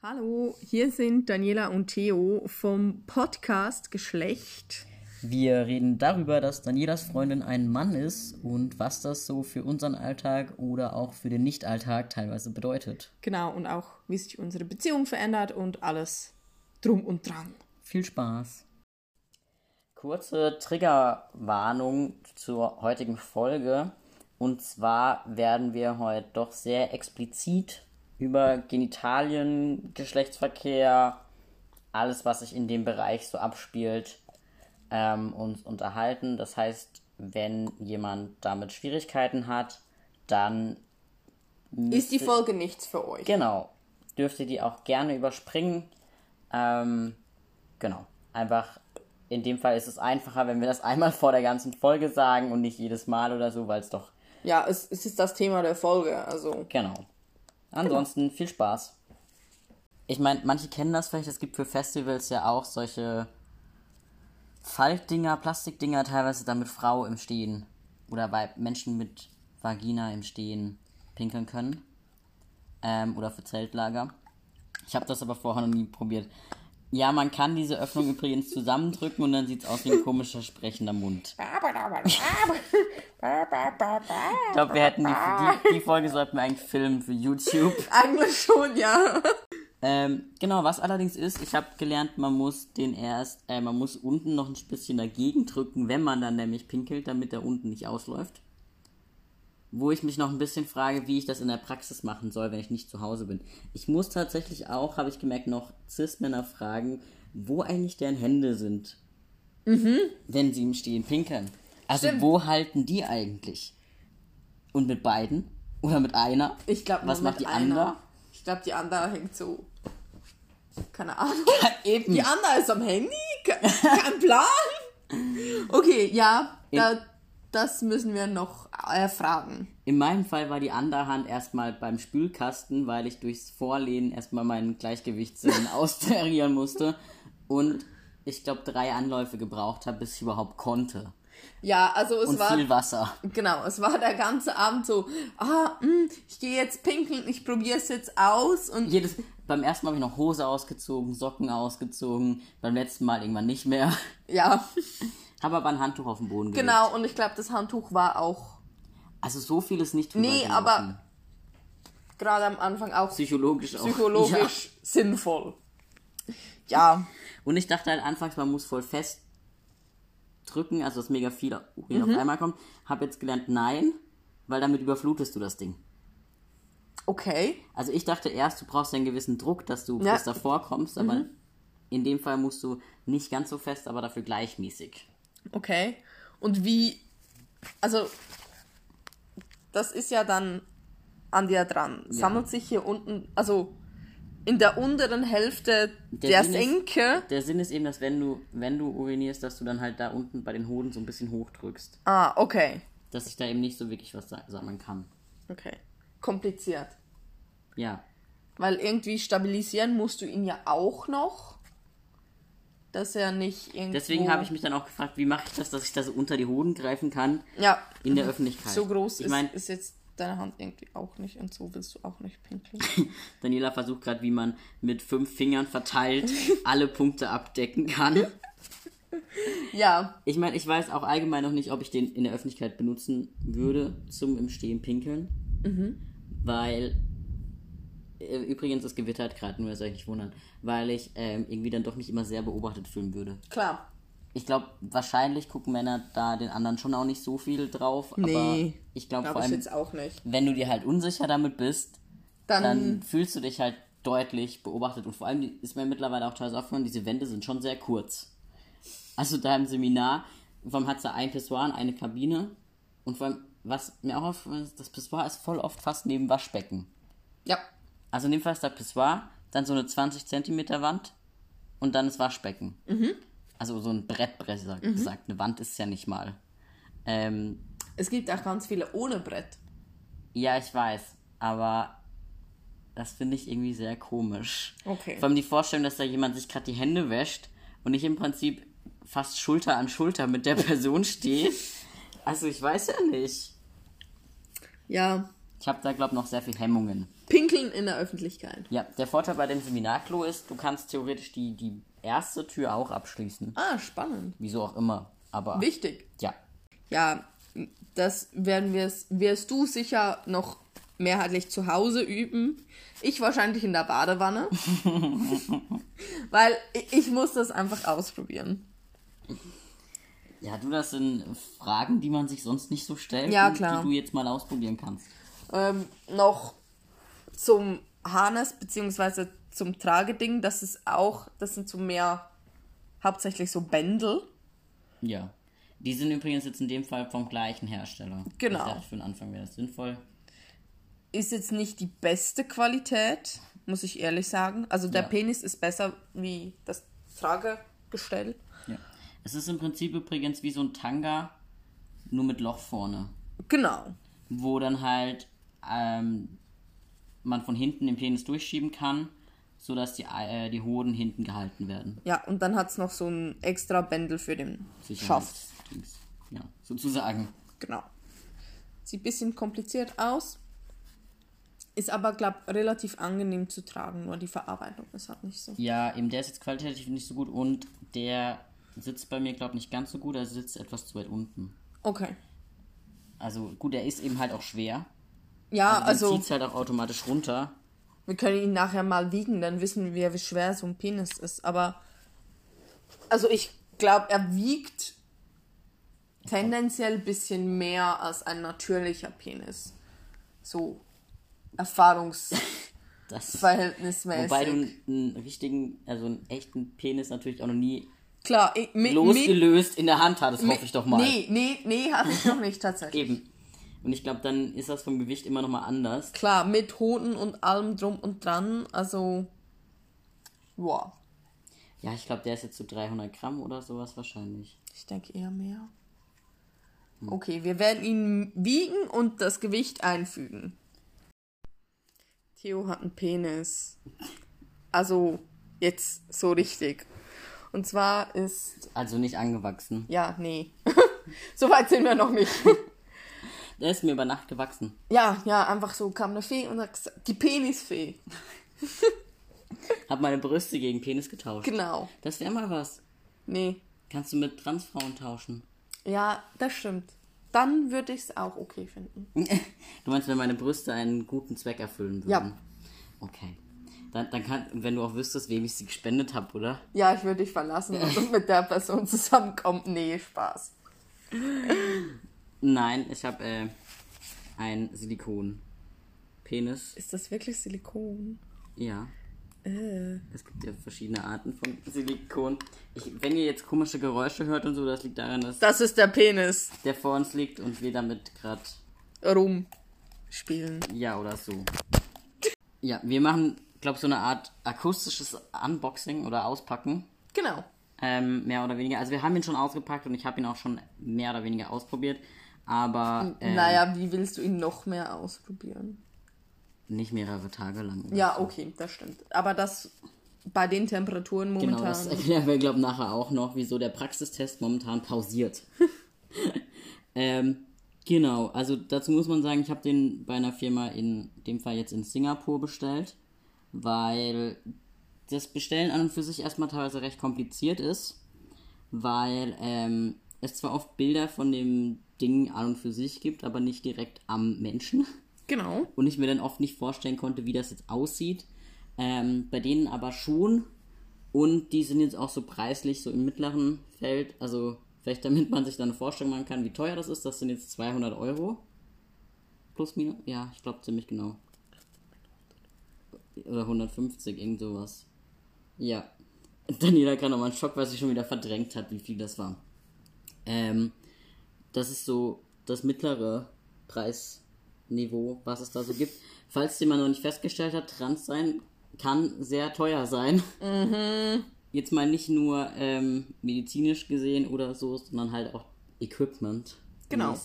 Hallo, hier sind Daniela und Theo vom Podcast Geschlecht. Wir reden darüber, dass Danielas Freundin ein Mann ist und was das so für unseren Alltag oder auch für den Nicht-Alltag teilweise bedeutet. Genau, und auch, wie sich unsere Beziehung verändert und alles drum und dran. Viel Spaß. Kurze Triggerwarnung zur heutigen Folge. Und zwar werden wir heute doch sehr explizit über Genitalien, Geschlechtsverkehr, alles, was sich in dem Bereich so abspielt, ähm, uns unterhalten. Das heißt, wenn jemand damit Schwierigkeiten hat, dann Ist die Folge nichts für euch? Genau. Dürft ihr die auch gerne überspringen. Ähm, genau. Einfach, in dem Fall ist es einfacher, wenn wir das einmal vor der ganzen Folge sagen und nicht jedes Mal oder so, weil es doch. Ja, es, es ist das Thema der Folge, also. Genau. Ansonsten viel Spaß. Ich meine, manche kennen das vielleicht, es gibt für Festivals ja auch solche Faltdinger, Plastikdinger, teilweise damit Frau im Stehen oder bei Menschen mit Vagina im Stehen pinkeln können. Ähm, oder für Zeltlager. Ich habe das aber vorher noch nie probiert. Ja, man kann diese Öffnung übrigens zusammendrücken und dann sieht es aus wie ein komischer sprechender Mund. Ich glaube, wir hätten die, die, die Folge sollten wir eigentlich filmen für YouTube. Eigentlich schon, ja. Ähm, genau, was allerdings ist, ich habe gelernt, man muss den erst, äh, man muss unten noch ein bisschen dagegen drücken, wenn man dann nämlich pinkelt, damit der unten nicht ausläuft. Wo ich mich noch ein bisschen frage, wie ich das in der Praxis machen soll, wenn ich nicht zu Hause bin. Ich muss tatsächlich auch, habe ich gemerkt, noch Cis-Männer fragen, wo eigentlich deren Hände sind, wenn sie im Stehen pinkeln. Also Stimmt. wo halten die eigentlich? Und mit beiden? Oder mit einer? Ich glaube, Was macht die andere? Ich glaube, die andere hängt so. Keine Ahnung. Eben. Die andere ist am Handy? Ke- Kein Plan? Okay, ja, da, das müssen wir noch erfragen. In meinem Fall war die andere Hand erstmal beim Spülkasten, weil ich durchs Vorlehnen erstmal meinen Gleichgewichtssinn austarieren musste und ich glaube drei Anläufe gebraucht habe, bis ich überhaupt konnte. Ja, also es Und war. viel Wasser. Genau, es war der ganze Abend so, ah, mh, ich gehe jetzt pinkeln, ich probiere es jetzt aus und Jedes, beim ersten Mal habe ich noch Hose ausgezogen, Socken ausgezogen, beim letzten Mal irgendwann nicht mehr. ja, Habe aber ein Handtuch auf den Boden gelegt. genau, und ich glaube, das Handtuch war auch Also so viel ist nicht Nee, aber- gerade am Anfang auch psychologisch auch. Ja. psychologisch sinnvoll. Ja, Und ich dachte halt anfangs, man muss voll fest drücken, also dass mega viel Mhm. auf einmal kommt. Hab jetzt gelernt, nein, weil damit überflutest du das Ding. okay. Also ich dachte erst, du brauchst einen gewissen Druck, dass du Ja. bis davor kommst, aber in dem Fall musst du nicht ganz so fest, aber dafür gleichmäßig. Okay. Und wie, also, das ist ja dann an dir dran. Sammelt sich hier unten, also in der unteren Hälfte der, ist- Senke. Der Sinn ist eben, dass wenn du, wenn du urinierst, dass du dann halt da unten bei den Hoden so ein bisschen hochdrückst. Ah, okay. Dass ich da eben nicht so wirklich was sa- sammeln kann. Okay. Kompliziert. Ja. Weil irgendwie stabilisieren musst du ihn ja auch noch. Dass er nicht irgendwo... Deswegen habe ich mich dann auch gefragt, wie mache ich das, dass ich da so unter die Hoden greifen kann Ja, in der Öffentlichkeit. so groß ich ist, meine, ist jetzt deine Hand irgendwie auch nicht und so willst du auch nicht pinkeln. Daniela versucht gerade, wie man mit fünf Fingern verteilt alle Punkte abdecken kann. ja, Ich meine, ich weiß auch allgemein noch nicht, ob ich den in der Öffentlichkeit benutzen würde zum im Stehen pinkeln. Weil, äh, übrigens, es gewittert gerade, nur dass ihr euch nicht wundern, weil ich ähm, irgendwie dann doch nicht immer sehr beobachtet fühlen würde. klar. Ich glaube, wahrscheinlich gucken Männer da den anderen schon auch nicht so viel drauf, aber Nee, ich glaube Glaube vor ich allem, jetzt auch nicht. wenn du dir halt unsicher damit bist, Dann, dann fühlst du dich halt deutlich beobachtet. Und vor allem ist mir mittlerweile auch teilweise aufgefallen, diese Wände sind schon sehr kurz. Also da im Seminar, vor allem hat es da ein Pissoir und eine Kabine. Und vor allem, was mir auch aufgefallen ist, das Pissoir ist voll oft fast neben Waschbecken. ja, Also in dem Fall ist da Pissoir, dann so eine 20 Zentimeter Wand und dann das Waschbecken. Also so ein Brett, besser gesagt. Eine Wand ist es ja nicht mal. Ähm, es gibt auch ganz viele ohne Brett. ja, ich weiß, aber das finde ich irgendwie sehr komisch. Okay. Vor allem die Vorstellung, dass da jemand sich gerade die Hände wäscht und ich im Prinzip fast Schulter an Schulter mit der Person stehe. Also ich weiß ja nicht. Ja, Ich habe da, glaube ich, noch sehr viel Hemmungen. Pinkeln in der Öffentlichkeit. Ja, der Vorteil bei dem Seminarklo ist, du kannst theoretisch die, die erste Tür auch abschließen. Ah, spannend. Wieso auch immer. Aber Wichtig. ja. Ja, das werden wir wirst du sicher noch mehrheitlich zu Hause üben. Ich wahrscheinlich in der Badewanne. Weil ich, muss das einfach ausprobieren. Ja, du, das sind Fragen, die man sich sonst nicht so stellt, Ja, klar. die du jetzt mal ausprobieren kannst. Ähm, noch zum Harness beziehungsweise zum Trageding, das ist auch, das sind so mehr hauptsächlich so Bändel. Ja. Die sind übrigens jetzt in dem Fall vom gleichen Hersteller. Genau. Ich dachte, für den Anfang wäre das sinnvoll. Ist jetzt nicht die beste Qualität, muss ich ehrlich sagen. Also der Ja. Penis ist besser wie das Tragegestell. Ja. Es ist im Prinzip übrigens wie so ein Tanga, nur mit Loch vorne. Genau. Wo dann halt ähm, man von hinten den Penis durchschieben kann, sodass die, äh, die Hoden hinten gehalten werden. Ja, und dann hat es noch so ein extra Bändel für den Schaft. Ja, sozusagen. Genau. Sieht ein bisschen kompliziert aus. Ist aber, glaube relativ angenehm zu tragen, nur die Verarbeitung ist halt nicht so. Ja, eben der ist jetzt qualitativ nicht so gut und der sitzt bei mir, glaube ich, nicht ganz so gut. Er sitzt etwas zu weit unten. Okay. Also gut, er ist eben halt auch schwer. Ja, Also, also zieht halt auch automatisch runter. wir können ihn nachher mal wiegen, dann wissen wir, wie schwer so ein Penis ist. Aber, also ich glaube, er wiegt tendenziell ein bisschen mehr als ein natürlicher Penis. So erfahrungsverhältnismäßig. Das, wobei du einen richtigen, also einen echten Penis natürlich auch noch nie Klar, ich, mit, losgelöst in der Hand hattest, mit, hoffe ich doch mal. Nee, nee, nee, hatte ich noch nicht tatsächlich. Eben. Und ich glaube, dann ist das vom Gewicht immer noch mal anders. Klar, mit Hoden und allem drum und dran, also, wow, Ja, ich glaube, der ist jetzt so 300 Gramm oder sowas wahrscheinlich. ich denke eher mehr. Okay, wir werden ihn wiegen und das Gewicht einfügen. Theo hat einen Penis. Also, jetzt so richtig. Und zwar ist, Also nicht angewachsen. ja, nee. so weit sind wir noch nicht. Der ist mir über Nacht gewachsen. ja, ja, einfach so kam eine Fee und gesagt, die Penisfee. Hab meine Brüste gegen Penis getauscht. Genau. Das wäre mal was. Nee. Kannst du mit Transfrauen tauschen. Ja, das stimmt. Dann würde ich es auch okay finden. Du meinst, wenn meine Brüste einen guten Zweck erfüllen würden? Ja. Okay. Dann, dann kann, wenn du auch wüsstest, wem ich sie gespendet habe, oder? Ja, ich würde dich verlassen und mit der Person zusammenkommen. Nee, Spaß. Nein, ich habe äh, ein Silikon-Penis. Ist das wirklich Silikon? Ja. Äh. Es gibt ja verschiedene Arten von Silikon. Ich, wenn ihr jetzt komische Geräusche hört und so, das liegt daran, dass Das ist der Penis. der vor uns liegt und wir damit gerade Rumspielen. ja oder so. Ja, wir machen, glaube so eine Art akustisches Unboxing oder Auspacken. Genau. Ähm, mehr oder weniger. Also wir haben ihn schon ausgepackt und ich habe ihn auch schon mehr oder weniger ausprobiert. Aber äh, Naja, wie willst du ihn noch mehr ausprobieren? nicht mehrere Tage lang. Ja, so. okay, das stimmt. Aber das bei den Temperaturen Genau, momentan. das erklären wir, glaube ich, nachher auch noch, wieso der Praxistest momentan pausiert. ähm, genau, also dazu muss man sagen, ich habe den bei einer Firma in dem Fall jetzt in Singapur bestellt, weil das Bestellen an und für sich erstmal teilweise recht kompliziert ist, weil ähm, es zwar oft Bilder von dem Ding an und für sich gibt, aber nicht direkt am Menschen genau. und ich mir dann oft nicht vorstellen konnte, wie das jetzt aussieht. Ähm, bei denen aber schon. Und die sind jetzt auch so preislich so im mittleren Feld. Also vielleicht damit man sich dann eine Vorstellung machen kann, wie teuer das ist. Das sind jetzt 200 Euro. Plus minus? Ja, ich glaube ziemlich genau. Oder 150, irgend sowas. Ja. Daniela kann nochmal einen Schock, weil sie schon wieder verdrängt hat, wie viel das war. Ähm, das ist so das mittlere Preisniveau, was es da so gibt. Falls jemand noch nicht festgestellt hat, trans sein kann sehr teuer sein. Jetzt mal nicht nur ähm, medizinisch gesehen oder so, sondern halt auch Equipment. Genau.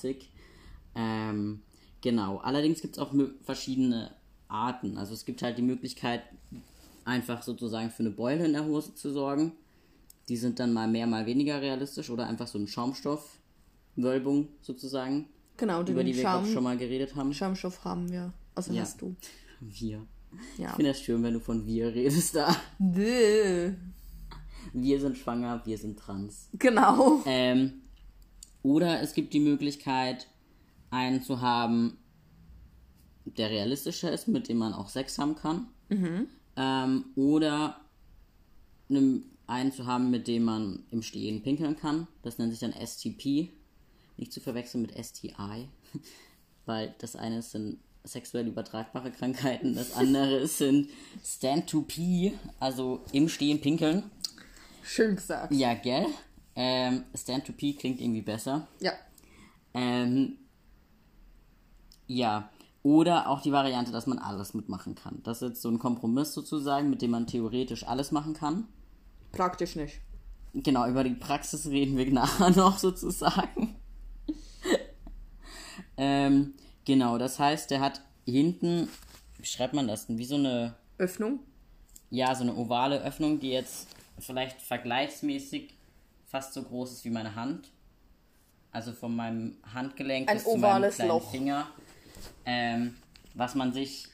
Ähm, genau. Allerdings gibt es auch verschiedene Arten. Also es gibt halt die Möglichkeit, einfach sozusagen für eine Beule in der Hose zu sorgen. Die sind dann mal mehr, mal weniger realistisch oder einfach so ein Schaumstoffwölbung sozusagen, Genau, den über die wir glaub, Schaum, ich, schon mal geredet haben. Schaumstoff haben wir. Also Ja. hast du. Wir. Ja. Ich finde das schön, wenn du von wir redest da. Däh. Wir sind schwanger, wir sind trans. Genau. Ähm, oder es gibt die Möglichkeit, einen zu haben, der realistischer ist, mit dem man auch Sex haben kann. Ähm, oder einen zu haben, mit dem man im Stehen pinkeln kann. Das nennt sich dann STP. Nicht zu verwechseln mit STI. Weil das eine sind sexuell übertragbare Krankheiten, das andere sind Stand-to-P, also im Stehen pinkeln. Schön gesagt. Ja, gell? Ähm, Stand-to-P klingt irgendwie besser. Ja. Ähm, ja. Oder auch die Variante, dass man alles mitmachen kann. Das ist jetzt so ein Kompromiss sozusagen, mit dem man theoretisch alles machen kann. Praktisch nicht. Genau, über die Praxis reden wir nachher noch sozusagen. Ähm, genau, das heißt, der hat hinten, wie schreibt man das denn? Wie so eine, Öffnung. ja, so eine ovale Öffnung, die jetzt vielleicht vergleichsmäßig fast so groß ist wie meine Hand. Also von meinem Handgelenk Ein bis zu meinem kleinen Loch. Finger. Ähm, was man sich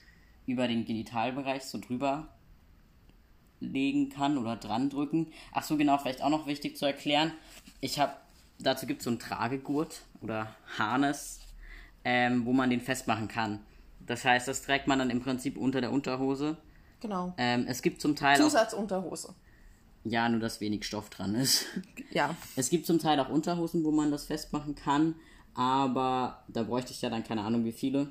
über den Genitalbereich so drüber legen kann oder dran drücken. Ach so, genau, vielleicht auch noch wichtig zu erklären. Ich habe, dazu gibt es so einen Tragegurt oder Harness, ähm, wo man den festmachen kann. Das heißt, das trägt man dann im Prinzip unter der Unterhose. Genau. Ähm, es gibt zum Teil auch, Zusatzunterhose. ja, nur dass wenig Stoff dran ist. Ja. Es gibt zum Teil auch Unterhosen, wo man das festmachen kann, aber da bräuchte ich ja dann keine Ahnung wie viele.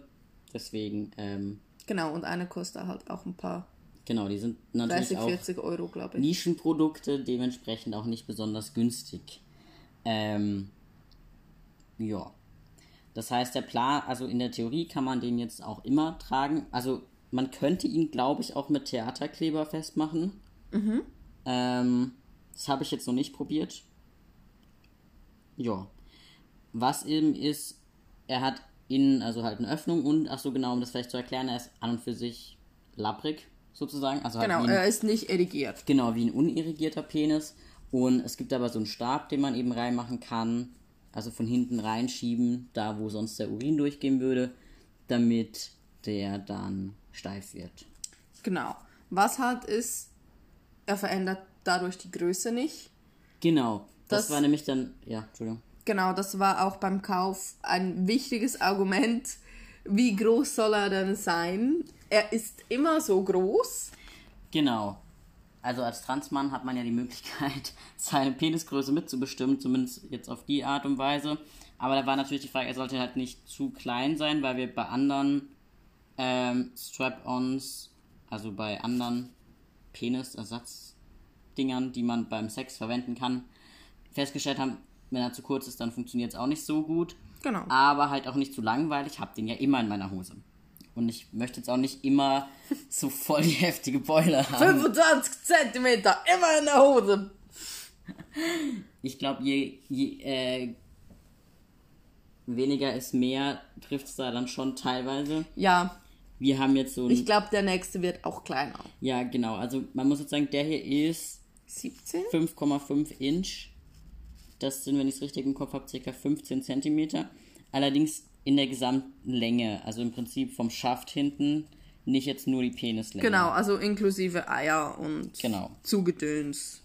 Deswegen, ähm, Genau. Und eine kostet halt auch ein paar genau, die sind natürlich 30, auch 40 Euro, glaube ich. Nischenprodukte, dementsprechend auch nicht besonders günstig. Ähm, ja. Das heißt, der Plan, also in der Theorie kann man den jetzt auch immer tragen. Also man könnte ihn, glaube ich, auch mit Theaterkleber festmachen. Ähm, das habe ich jetzt noch nicht probiert. Ja. Was eben ist, er hat innen also halt eine Öffnung und, ach so genau, um das vielleicht zu erklären, er ist an und für sich lapprig sozusagen. Also halt Genau. wie ein- Er ist nicht erigiert. Genau, wie ein unirrigierter Penis. Und es gibt aber so einen Stab, den man eben reinmachen kann. Also von hinten reinschieben, da wo sonst der Urin durchgehen würde, damit der dann steif wird. Genau. Was halt ist, er verändert dadurch die Größe nicht. Genau. Das, Das- war nämlich dann. Ja, Entschuldigung. Genau, das war auch beim Kauf ein wichtiges Argument. Wie groß soll er denn sein? Er ist immer so groß. Genau. Also als Transmann hat man ja die Möglichkeit, seine Penisgröße mitzubestimmen, zumindest jetzt auf die Art und Weise. Aber da war natürlich die Frage, er sollte halt nicht zu klein sein, weil wir bei anderen ähm, Strap-ons, also bei anderen Penisersatzdingern, die man beim Sex verwenden kann, festgestellt haben, wenn er zu kurz ist, dann funktioniert es auch nicht so gut. Genau. Aber halt auch nicht zu langweilig. Ich habe den ja immer in meiner Hose. Und ich möchte jetzt auch nicht immer so voll die heftige Beule haben. 25 Zentimeter, immer in der Hose. Ich glaube, je, je äh, weniger ist mehr, trifft es da dann schon teilweise. Ja, Wir haben jetzt so ein. ich glaube, der nächste wird auch kleiner. ja, genau. Also man muss jetzt sagen, der hier ist 17? 5,5 Inch. Das sind, wenn ich es richtig im Kopf habe, ca. 15 Zentimeter. Allerdings in der gesamten Länge. Also im Prinzip vom Schaft hinten, nicht jetzt nur die Penislänge. Genau, also inklusive Eier und Genau. Zugedöns.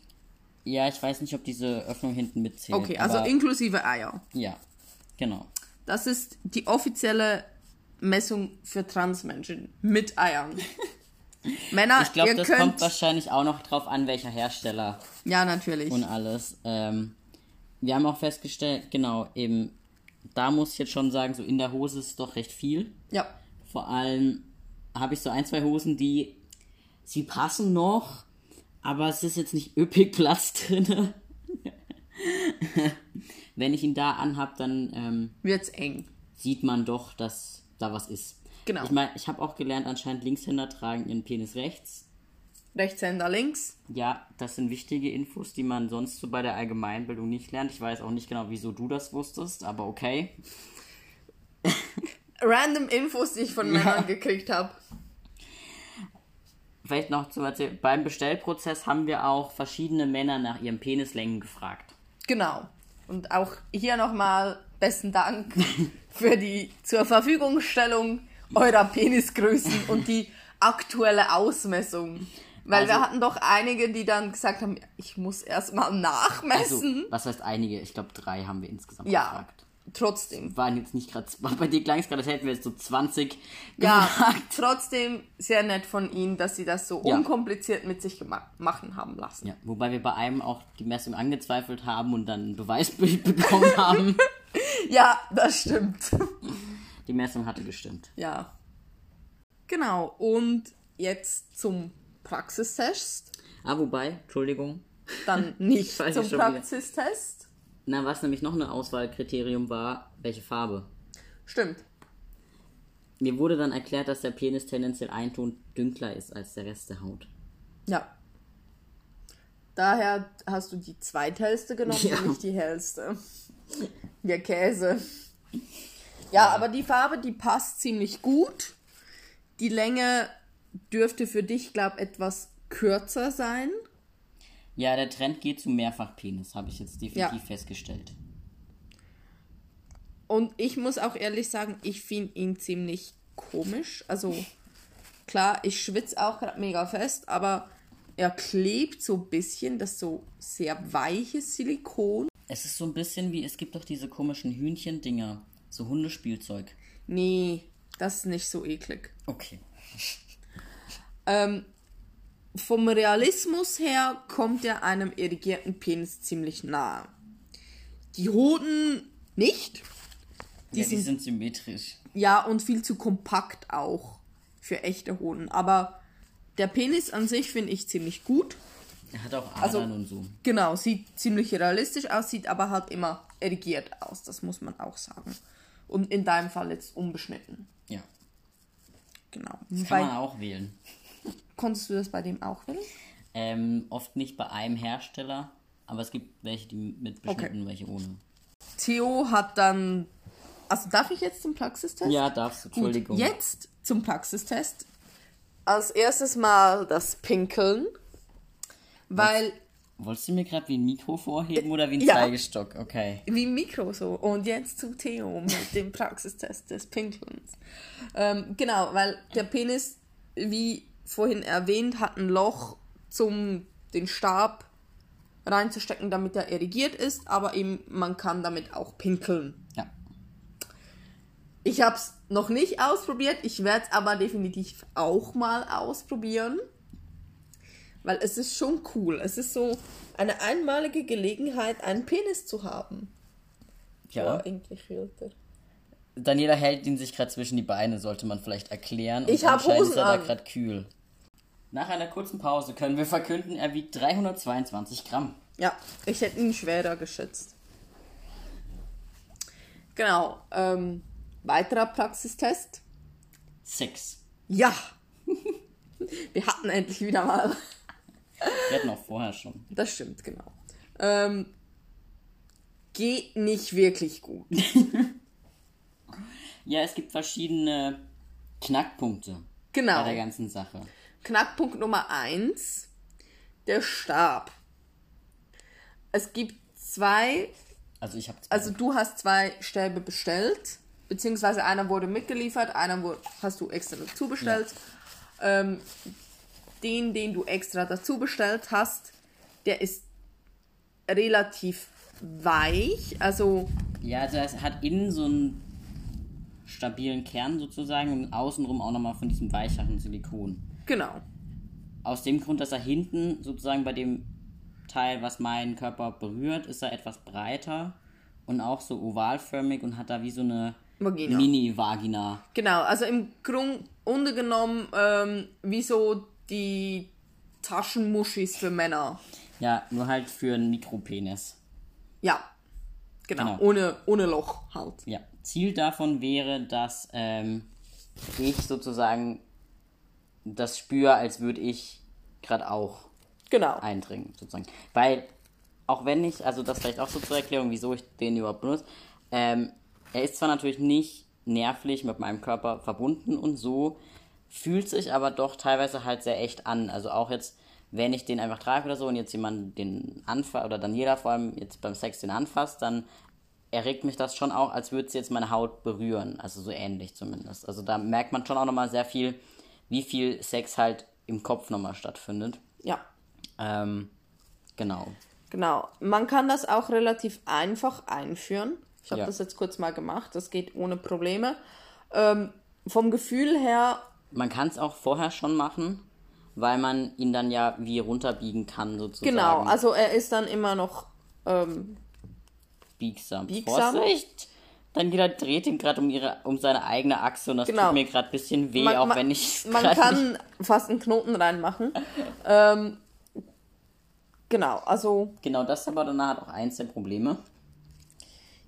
Ja, ich weiß nicht, ob diese Öffnung hinten mitzählt. Okay, also inklusive Eier. Ja, genau. Das ist die offizielle Messung für Transmenschen mit Eiern. Männer, Ich glaube, das könnt. kommt wahrscheinlich auch noch drauf an, welcher Hersteller ja, natürlich. und alles. Ähm, wir haben auch festgestellt, genau, eben, da muss ich jetzt schon sagen, so in der Hose ist doch recht viel. ja, Vor allem habe ich so ein, zwei Hosen, die, sie passen noch, aber es ist jetzt nicht üppig Platz drin. Wenn ich ihn da anhab, dann ähm, wird's eng. sieht man doch, dass da was ist. Genau. Ich meine, ich habe auch gelernt, anscheinend Linkshänder tragen ihren Penis rechts. Rechtshänder links. Ja, das sind wichtige Infos, die man sonst so bei der Allgemeinbildung nicht lernt. Ich weiß auch nicht genau, wieso du das wusstest, aber okay. Random Infos, die ich von Männern gekriegt habe. Vielleicht noch zu erzählen, beim Bestellprozess haben wir auch verschiedene Männer nach ihren Penislängen gefragt. Genau. Und auch hier nochmal besten Dank für die zur Verfügungstellung eurer Penisgrößen und die aktuelle Ausmessung. Weil wir Also- hatten doch einige, die dann gesagt haben, ich muss erstmal Also, nachmessen. was heißt einige? Ich glaube, drei haben wir insgesamt ja, gefragt. trotzdem. Waren jetzt nicht gerade, bei dir klang es gerade, als hätten wir jetzt so 20 Ja, gefragt. trotzdem sehr nett von ihnen, dass sie das so Ja. unkompliziert mit sich machen haben lassen. Ja, wobei wir bei einem auch die Messung angezweifelt haben und dann ein Beweisbild bekommen haben. Ja, das stimmt. Die Messung hatte gestimmt. ja. Genau, und jetzt zum Praxistest. Ah, wobei, Entschuldigung. Dann nicht zum. Praxistest. Na, was nämlich noch eine Auswahlkriterium war, welche Farbe. Stimmt. Mir wurde dann erklärt, dass der Penis tendenziell ein Ton dünkler ist als der Rest der Haut. Ja. Daher hast du die zweithellste genommen Ja. und nicht die hellste. Der Käse. Ja, aber die Farbe, die passt ziemlich gut. Die Länge dürfte für dich, glaube etwas kürzer sein. Ja, der Trend geht zu Mehrfachpenis, habe ich jetzt definitiv Ja. festgestellt. Und ich muss auch ehrlich sagen, ich finde ihn ziemlich komisch. Also klar, ich schwitze auch gerade mega fest, aber er klebt so ein bisschen, das so sehr weiches Silikon. Es ist so ein bisschen wie, es gibt doch diese komischen Hühnchendinger, so Hundespielzeug. Nee, das ist nicht so eklig. Okay. Ähm, vom Realismus her kommt er einem irrigierten Penis ziemlich nahe. Die Hoden nicht. Die ja, die sind sind symmetrisch. ja und viel zu kompakt auch für echte Hoden. Aber der Penis an sich finde ich ziemlich gut. Er hat auch Adern Also- und so. Genau, sieht ziemlich realistisch aus, sieht aber halt immer erigiert aus, das muss man auch sagen. Und in deinem Fall jetzt unbeschnitten. Ja. Genau. Kann Bei, man auch wählen. Konntest du das bei dem auch wählen? Ähm, oft nicht bei einem Hersteller, aber es gibt welche, die mit beschnitten und welche ohne. Theo hat dann. Also darf ich jetzt zum Praxistest? Ja, darfst du, Gut, Entschuldigung. jetzt zum Praxistest. Als erstes mal das Pinkeln. Weil, Wolltest du mir gerade wie ein Mikro vorheben oder wie ein Ja. Zeigestock? Okay. wie ein Mikro so. Und jetzt zu Theo mit dem Praxistest des Pinkelns. Ähm, genau, weil der Penis, wie vorhin erwähnt, hat ein Loch zum den Stab reinzustecken, damit er erigiert ist, aber eben man kann damit auch pinkeln. Ja. Ich habe es noch nicht ausprobiert, ich werde es aber definitiv auch mal ausprobieren. Weil es ist schon cool. Es ist so eine einmalige Gelegenheit, einen Penis zu haben. Ja. Oh, endlich hilft er. Daniela hält ihn sich gerade zwischen die Beine, sollte man vielleicht erklären. Ich hab anscheinend Hosen ist er an. gerade kühl. Nach einer kurzen Pause können wir verkünden, er wiegt 322 Gramm. Ja, ich hätte ihn schwerer geschätzt. Genau. Ähm, weiterer Praxistest. Sex. Ja. Wir hatten endlich wieder mal. Wir hatten auch vorher schon. Das stimmt, genau. Ähm, geht nicht wirklich gut. Ja, es gibt verschiedene Knackpunkte Genau. bei der ganzen Sache. Knackpunkt Nummer eins, der Stab. Es gibt zwei, Also ich habe also du hast zwei Stäbe bestellt, beziehungsweise einer wurde mitgeliefert, einer wurde, hast du extra dazu bestellt. Ähm, den, den du extra dazu bestellt hast, der ist relativ weich, also Ja, also es hat innen so einen stabilen Kern sozusagen und außenrum auch nochmal von diesem weicheren Silikon. genau. Aus dem Grund, dass er hinten sozusagen bei dem Teil, was meinen Körper berührt, ist er etwas breiter und auch so ovalförmig und hat da wie so eine Vagina. Mini-Vagina. Genau, also im Grunde genommen ähm, wie so die Taschenmuschis für Männer. Ja, nur halt für einen Mikropenis. Ja, genau, Genau. Ohne, ohne Loch halt. Ja, Ziel davon wäre, dass ähm, ich sozusagen das spüre, als würde ich gerade auch Genau. eindringen, sozusagen. Weil, auch wenn ich, also das vielleicht auch so zur Erklärung, wieso ich den überhaupt benutze, ähm, er ist zwar natürlich nicht nervlich mit meinem Körper verbunden und so, fühlt sich aber doch teilweise halt sehr echt an. Also auch jetzt, wenn ich den einfach trage oder so und jetzt jemand den anfasst, oder Daniela vor allem jetzt beim Sex den anfasst, dann erregt mich das schon auch, als würde sie jetzt meine Haut berühren. Also so ähnlich zumindest. Also da merkt man schon auch nochmal sehr viel wie viel Sex halt im Kopf nochmal stattfindet. Ja, Ähm, genau. genau. Man kann das auch relativ einfach einführen. Ich habe Ja. das jetzt kurz mal gemacht. Das geht ohne Probleme. Ähm, vom Gefühl her, Man kann es auch vorher schon machen, weil man ihn dann ja wie runterbiegen kann, sozusagen. genau, also er ist dann immer noch ähm, biegsam. Biegsam. Vorsicht! Daniela dreht ihn gerade um, ihre, um seine eigene Achse und das Genau. tut mir gerade ein bisschen weh, Man- auch man- wenn ich man kann fast einen Knoten reinmachen. ähm, genau, also Genau, das aber danach auch eins der Probleme.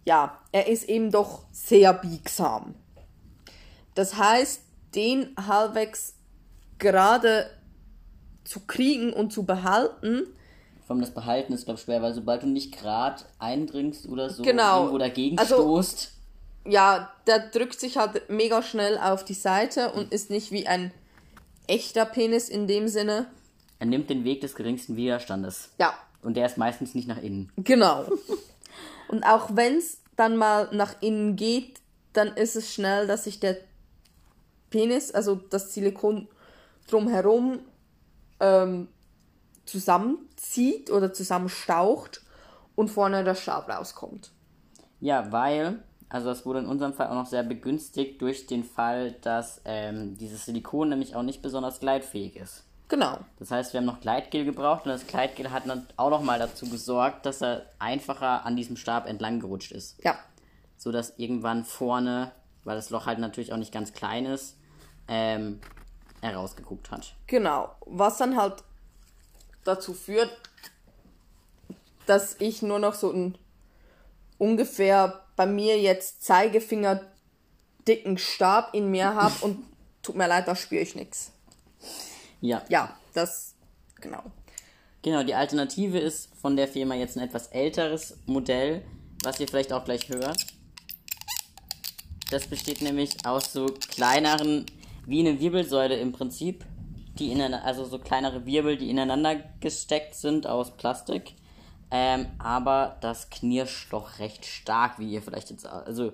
ja, er ist eben doch sehr biegsam. Das heißt, den halbwegs gerade zu kriegen und zu behalten, Vor allem das Behalten ist, glaube ich, schwer, weil sobald du nicht gerade eindringst oder so Genau. irgendwo dagegen Also- stoßt, ja, der drückt sich halt mega schnell auf die Seite und ist nicht wie ein echter Penis in dem Sinne. er nimmt den Weg des geringsten Widerstandes. Ja, Und der ist meistens nicht nach innen. Genau. Und auch wenn es dann mal nach innen geht, dann ist es schnell, dass sich der Penis, also das Silikon drumherum, ähm, zusammenzieht oder zusammenstaucht und vorne der Stab rauskommt. Ja, weil, also das wurde in unserem Fall auch noch sehr begünstigt durch den Fall, dass ähm, dieses Silikon nämlich auch nicht besonders gleitfähig ist. Genau. Das heißt, wir haben noch Gleitgel gebraucht und das Gleitgel hat dann auch noch mal dazu gesorgt, dass er einfacher an diesem Stab entlang gerutscht ist. Ja. So dass irgendwann vorne, weil das Loch halt natürlich auch nicht ganz klein ist, ähm, er rausgeguckt hat. Genau. Was dann halt dazu führt, dass ich nur noch so ein ungefähr bei mir jetzt Zeigefinger dicken Stab in mir habe und tut mir leid, da spüre ich nichts. Ja. Ja, das genau. Genau, die Alternative ist von der Firma jetzt ein etwas älteres Modell, was ihr vielleicht auch gleich hört. Das besteht nämlich aus so kleineren, wie eine Wirbelsäule im Prinzip, die ineinander, also so kleinere Wirbel, die ineinander gesteckt sind aus Plastik. Ähm, aber das knirscht doch recht stark, wie ihr vielleicht jetzt, also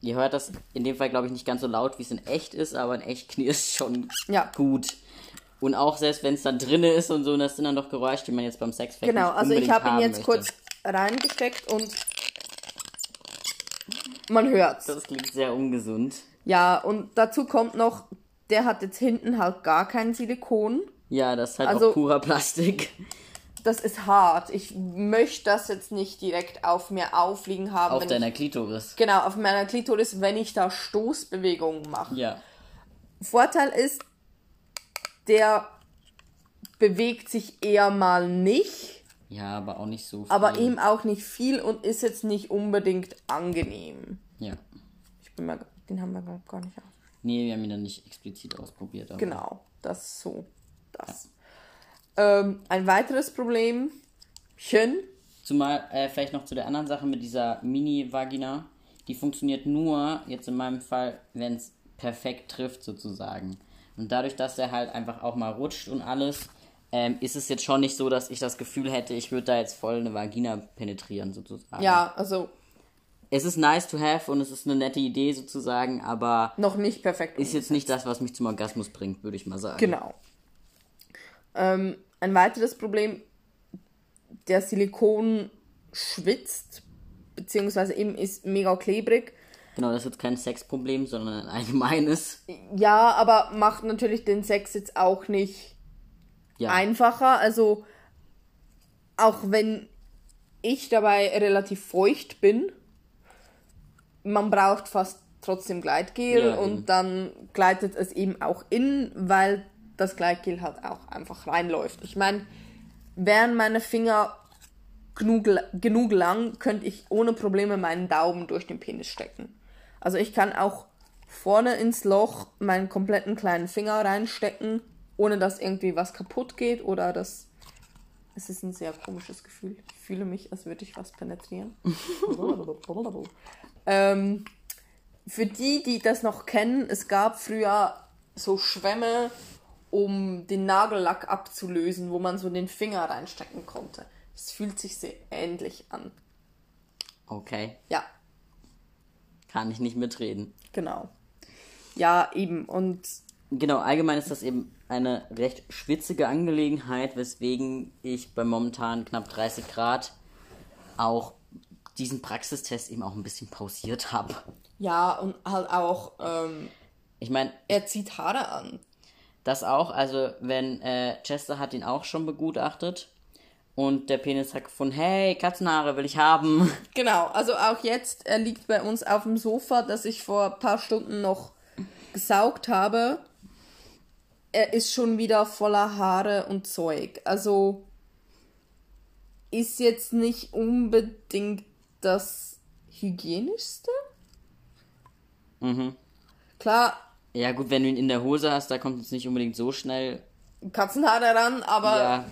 ihr hört das in dem Fall glaube ich nicht ganz so laut, wie es in echt ist, aber in echt knirscht schon Ja. gut. Und auch selbst wenn es dann drinne ist und so, das sind dann doch Geräusche, die man jetzt beim Sex Genau, nicht also ich habe ihn jetzt möchte. kurz reingesteckt und man hört's. Das klingt sehr ungesund. Ja, und dazu kommt noch, der hat jetzt hinten halt gar kein Silikon. Ja, das ist halt Also- auch purer Plastik. Das ist hart. Ich möchte das jetzt nicht direkt auf mir aufliegen haben. Auf deiner ich, Klitoris. genau, auf meiner Klitoris, wenn ich da Stoßbewegungen mache. Ja. Vorteil ist, der bewegt sich eher mal nicht, Ja, aber auch nicht so viel. aber eben auch nicht viel und ist jetzt nicht unbedingt angenehm. Ja. Ich bin mal, den haben wir gar nicht auf. Nee, wir haben ihn dann nicht explizit ausprobiert. Aber Genau, das ist so. Das. Ähm, ein weiteres Problem, Chen, Zumal äh, vielleicht noch zu der anderen Sache mit dieser Mini-Vagina. Die funktioniert nur, jetzt in meinem Fall, wenn es perfekt trifft sozusagen. Und dadurch, dass er halt einfach auch mal rutscht und alles, ähm, ist es jetzt schon nicht so, dass ich das Gefühl hätte, ich würde da jetzt voll eine Vagina penetrieren sozusagen. ja, also Es ist nice to have und es ist eine nette Idee sozusagen, aber noch nicht perfekt. ist jetzt nicht das, was mich zum Orgasmus bringt, würde ich mal sagen. Genau. Ähm, ein weiteres Problem, der Silikon schwitzt, beziehungsweise eben ist mega klebrig. Genau, das ist jetzt kein Sexproblem, sondern ein allgemeines. Ja, aber macht natürlich den Sex jetzt auch nicht Ja. einfacher. Also, auch wenn ich dabei relativ feucht bin, man braucht fast trotzdem Gleitgel Ja, eben. und dann gleitet es eben auch in, weil das Gleitgel halt auch einfach reinläuft. Ich meine, wären meine Finger genug, genug lang, könnte ich ohne Probleme meinen Daumen durch den Penis stecken. Also ich kann auch vorne ins Loch meinen kompletten kleinen Finger reinstecken, ohne dass irgendwie was kaputt geht oder dass. Es ist ein sehr komisches Gefühl. Ich fühle mich, als würde ich was penetrieren. ähm, für die, die das noch kennen, es gab früher so Schwämme, um den Nagellack abzulösen, wo man so den Finger reinstecken konnte. Es fühlt sich sehr ähnlich an. Okay, Ja, kann ich nicht mitreden. genau. Ja, eben. Und Genau, allgemein ist das eben eine recht schwitzige Angelegenheit, weswegen ich bei momentan knapp 30 Grad auch diesen Praxistest eben auch ein bisschen pausiert habe. Ja, und halt auch, ähm, Ich meine, er zieht Haare an. das auch, also wenn äh, Chester hat ihn auch schon begutachtet und der Penis hat gefunden, hey, Katzenhaare will ich haben. Genau, also auch jetzt, er liegt bei uns auf dem Sofa, das ich vor ein paar Stunden noch gesaugt habe. Er ist schon wieder voller Haare und Zeug. Also ist jetzt nicht unbedingt das hygienischste. Mhm. Klar, Ja gut, wenn du ihn in der Hose hast, da kommt es nicht unbedingt so schnell. Katzenhaare ran, aber ja. Ja,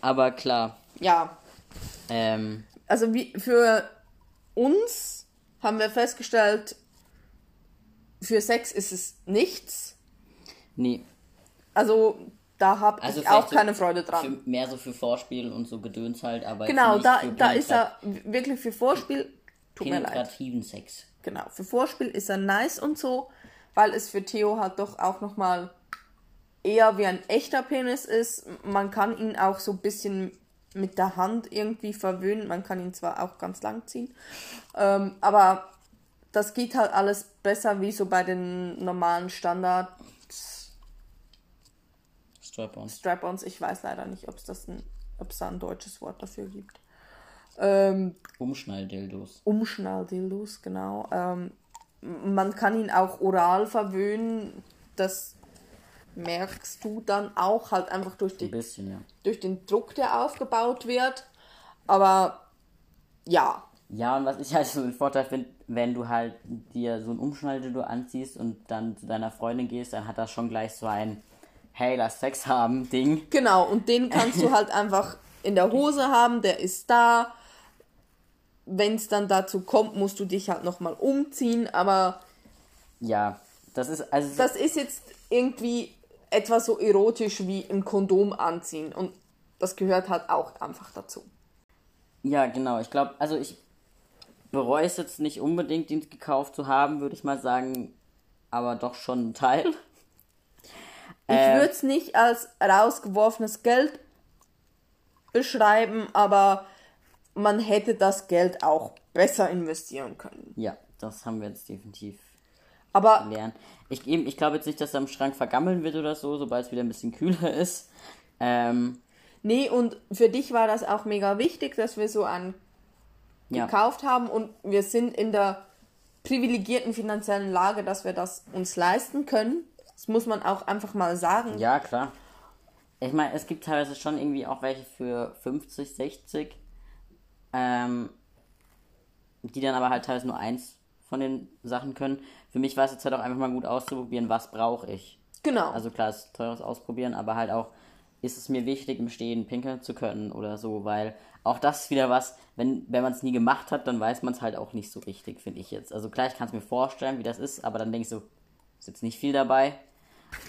aber klar. Ähm, Also wie für uns haben wir festgestellt, für Sex ist es nichts. nee, Also da habe Also ich auch so keine Freude für, dran. mehr so für Vorspiel und so Gedöns halt, aber Genau, da, da ist penetrat- er wirklich für Vorspiel. Tut mir leid. Sex. Genau, für Vorspiel ist er nice und so, weil es für Theo halt doch auch nochmal eher wie ein echter Penis ist. Man kann ihn auch so ein bisschen mit der Hand irgendwie verwöhnen. Man kann ihn zwar auch ganz lang ziehen, ähm, aber das geht halt alles besser wie so bei den normalen Standard Strap-ons. Strap-ons. Ich weiß leider nicht, ob es das ein, da ein deutsches Wort dafür gibt. Ähm, Umschnalldildos. Umschnalldildos, genau. Ähm, man kann ihn auch oral verwöhnen. Das merkst du dann auch halt einfach durch, Ein die, bisschen, ja. durch den Druck, der aufgebaut wird. Aber ja, Ja, und was ich halt so einen Vorteil finde, wenn du halt dir so ein Umschnalldildo anziehst und dann zu deiner Freundin gehst, dann hat das schon gleich so ein Hey, lass Sex haben Ding. genau. Und den kannst du halt einfach in der Hose haben. Der ist da. Wenn es dann dazu kommt, musst du dich halt nochmal umziehen. Aber Ja, das ist also das ist jetzt irgendwie etwas so erotisch wie ein Kondom anziehen. Und das gehört halt auch einfach dazu. Ja, genau. Ich glaube, also ich bereue es jetzt nicht unbedingt, ihn gekauft zu haben, würde ich mal sagen, aber doch schon ein Teil. Ich Äh, würde es nicht als rausgeworfenes Geld beschreiben, aber man hätte das Geld auch besser investieren können. Ja, das haben wir jetzt definitiv Aber lernen. Ich, ich glaube jetzt nicht, dass er im Schrank vergammeln wird oder so, sobald es wieder ein bisschen kühler ist. Ähm, nee, und für dich war das auch mega wichtig, dass wir so einen ja. gekauft haben und wir sind in der privilegierten finanziellen Lage, dass wir das uns leisten können. Das muss man auch einfach mal sagen. ja, klar. Ich meine, es gibt teilweise schon irgendwie auch welche für 50, 60, ähm, die dann aber halt teilweise nur eins von den Sachen können. Für mich war es jetzt halt auch einfach mal gut auszuprobieren, was brauche ich. Genau. Also klar, es ist teures Ausprobieren, aber halt auch, ist es mir wichtig, im Stehen pinkeln zu können oder so, weil auch das ist wieder was, wenn, wenn man es nie gemacht hat, dann weiß man es halt auch nicht so richtig, finde ich jetzt. Also klar, ich kann es mir vorstellen, wie das ist, aber dann denke ich so, ist jetzt nicht viel dabei.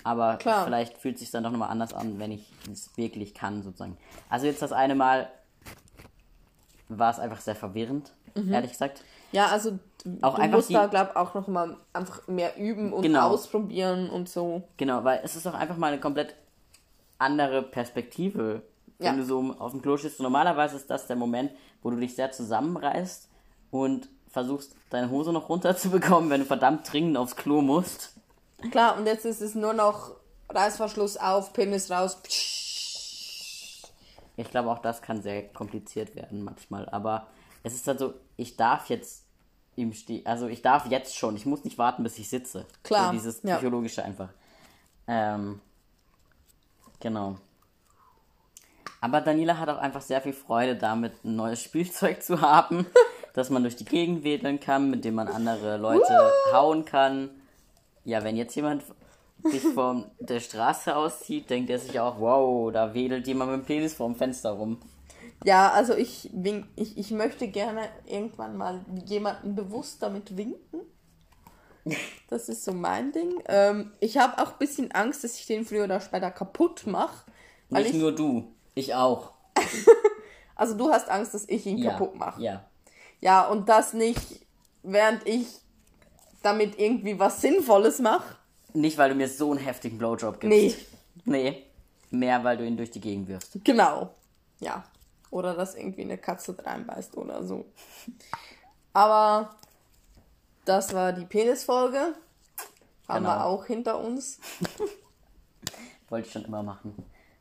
Aber Klar. vielleicht fühlt es sich dann doch nochmal anders an, wenn ich es wirklich kann, sozusagen. Also jetzt das eine Mal war es einfach sehr verwirrend, ehrlich gesagt. ja, also Auch du musst die- da, glaube auch noch mal einfach mehr üben und Genau. ausprobieren und so. Genau, weil es ist auch einfach mal eine komplett andere Perspektive, wenn Ja. du so auf dem Klo stehst. Normalerweise ist das der Moment, wo du dich sehr zusammenreißt und versuchst, deine Hose noch runterzubekommen, wenn du verdammt dringend aufs Klo musst. Klar, und jetzt ist es nur noch Reißverschluss auf, Penis raus. Ich glaube, auch das kann sehr kompliziert werden manchmal. Aber es ist halt so, ich darf jetzt im Steh, also ich darf jetzt schon, ich muss nicht warten, bis ich sitze. Klar, So dieses ja. psychologische einfach. Ähm, genau. Aber Daniela hat auch einfach sehr viel Freude damit, ein neues Spielzeug zu haben, dass man durch die Gegend wedeln kann, mit dem man andere Leute hauen kann. Ja, wenn jetzt jemand sich von der Straße auszieht, denkt er sich auch, wow, da wedelt jemand mit dem Penis vorm Fenster rum. Ja, also ich, wink, ich, ich möchte gerne irgendwann mal jemanden bewusst damit winken. Das ist so mein Ding. Ähm, ich habe auch ein bisschen Angst, dass ich den früher oder später kaputt mache. Nicht ich, nur du, ich auch. also du hast Angst, dass ich ihn Ja, kaputt mache. ja. Ja, und das nicht, während ich damit irgendwie was Sinnvolles mache. Nicht, weil du mir so einen heftigen Blowjob gibst. Nee. Nee. Mehr, weil du ihn durch die Gegend wirfst. Genau. Ja. Oder dass irgendwie eine Katze reinbeißt oder so. Aber das war die Penisfolge. Haben Genau. wir auch hinter uns. Wollte ich schon immer machen.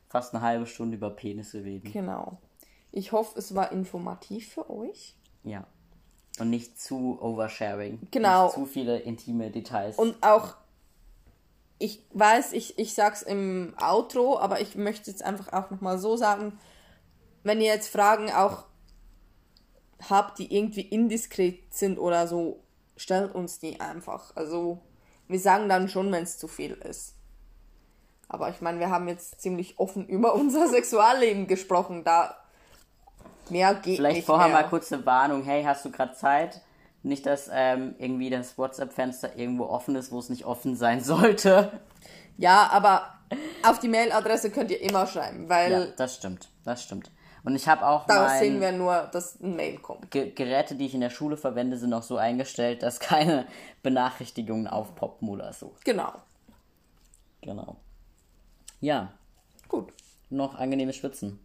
Fast eine halbe Stunde über Penisse reden. Genau. Ich hoffe, es war informativ für euch. Ja. Und nicht zu oversharing. Genau. Nicht zu viele intime Details. Und auch, ich weiß, ich, ich sag's im Outro, aber ich möchte jetzt einfach auch nochmal so sagen, wenn ihr jetzt Fragen auch habt, die irgendwie indiskret sind oder so, stellt uns die einfach. Also, wir sagen dann schon, wenn es zu viel ist. Aber ich meine, wir haben jetzt ziemlich offen über unser Sexualleben gesprochen. Da mehr geht Vielleicht nicht vorher mehr. mal kurz eine Warnung. Hey, hast du gerade Zeit? Nicht, dass ähm, irgendwie das WhatsApp-Fenster irgendwo offen ist, wo es nicht offen sein sollte. Ja, aber auf die Mailadresse könnt ihr immer schreiben, weil Ja, das stimmt. Das stimmt. Und ich habe auch daraus mein, sehen wir nur, dass ein Mail kommt. Ge Geräte, die ich in der Schule verwende, sind auch so eingestellt, dass keine Benachrichtigungen aufpoppen oder so. Genau. Genau. Ja, Gut. noch angenehmes Schwitzen.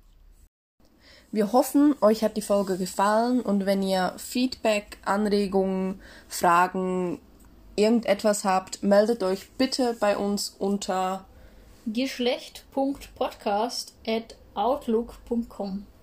Wir hoffen, euch hat die Folge gefallen und wenn ihr Feedback, Anregungen, Fragen, irgendetwas habt, meldet euch bitte bei uns unter Geschlecht.podcast at outlook.com.